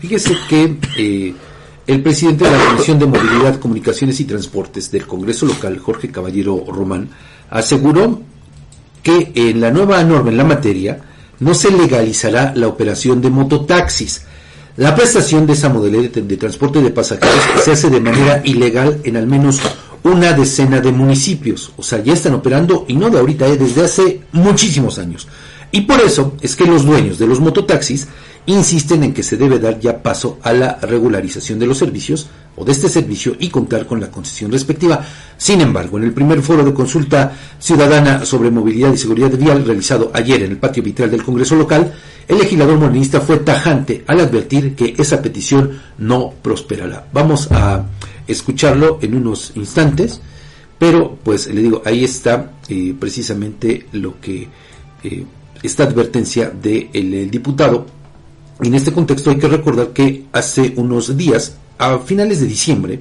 Fíjese que eh, el presidente de la Comisión de Movilidad, Comunicaciones y Transportes del Congreso local, Jorge Caballero Román, aseguró que en la nueva norma en la materia no se legalizará la operación de mototaxis. La prestación de esa modalidad de, transporte de pasajeros se hace de manera ilegal en al menos una decena de municipios. O sea, ya están operando y no de ahorita, eh, desde hace muchísimos años. Y por eso es que los dueños de los mototaxis insisten en que se debe dar ya paso a la regularización de los servicios o de este servicio y contar con la concesión respectiva. Sin embargo, en el primer foro de consulta ciudadana sobre movilidad y seguridad vial realizado ayer en el patio vitral del Congreso local, el legislador morenista fue tajante al advertir que esa petición no prosperará. Vamos a escucharlo en unos instantes, pero pues le digo, ahí está eh, precisamente lo que eh, esta advertencia del diputado. En este contexto hay que recordar que hace unos días, a finales de diciembre,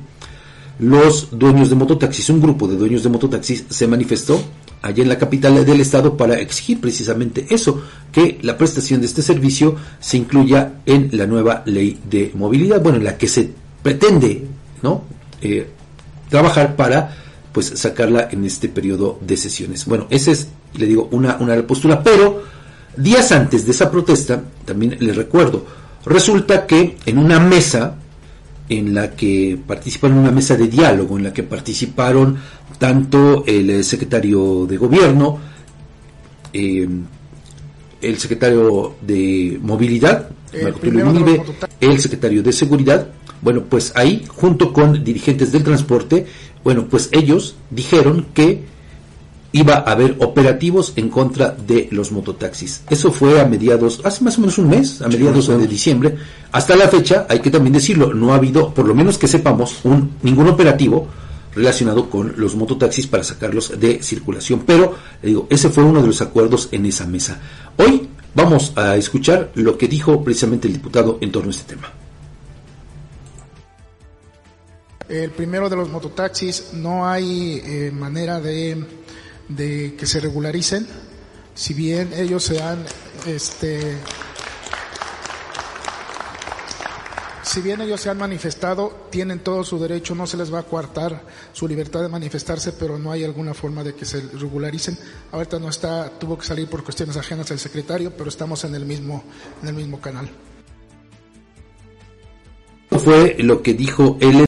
los dueños de mototaxis, un grupo de dueños de mototaxis se manifestó allá en la capital del estado para exigir precisamente eso, que la prestación de este servicio se incluya en la nueva ley de movilidad, bueno, en la que se pretende, ¿no? Eh, trabajar para pues sacarla en este periodo de sesiones. Bueno, esa es, le digo, una, una postura, pero días antes de esa protesta, también les recuerdo, resulta que en una mesa en la que participaron en una mesa de diálogo, en la que participaron tanto el secretario de gobierno, eh, el secretario de movilidad, Marco Tulio el secretario de seguridad, bueno, pues ahí, junto con dirigentes del transporte, bueno, pues ellos dijeron que iba a haber operativos en contra de los mototaxis. Eso fue a mediados, hace más o menos un mes, a mediados de diciembre. Hasta la fecha, hay que también decirlo, no ha habido, por lo menos que sepamos, un, ningún operativo relacionado con los mototaxis para sacarlos de circulación. Pero, le digo, ese fue uno de los acuerdos en esa mesa. Hoy vamos a escuchar lo que dijo precisamente el diputado en torno a este tema. El primero de los mototaxis, no hay eh, manera de, que se regularicen, si bien ellos se han, este, si bien ellos se han manifestado, tienen todo su derecho, no se les va a coartar su libertad de manifestarse, pero no hay alguna forma de que se regularicen. Ahorita no está, tuvo que salir por cuestiones ajenas al secretario, pero estamos en el mismo, en el mismo canal. Fue lo que dijo él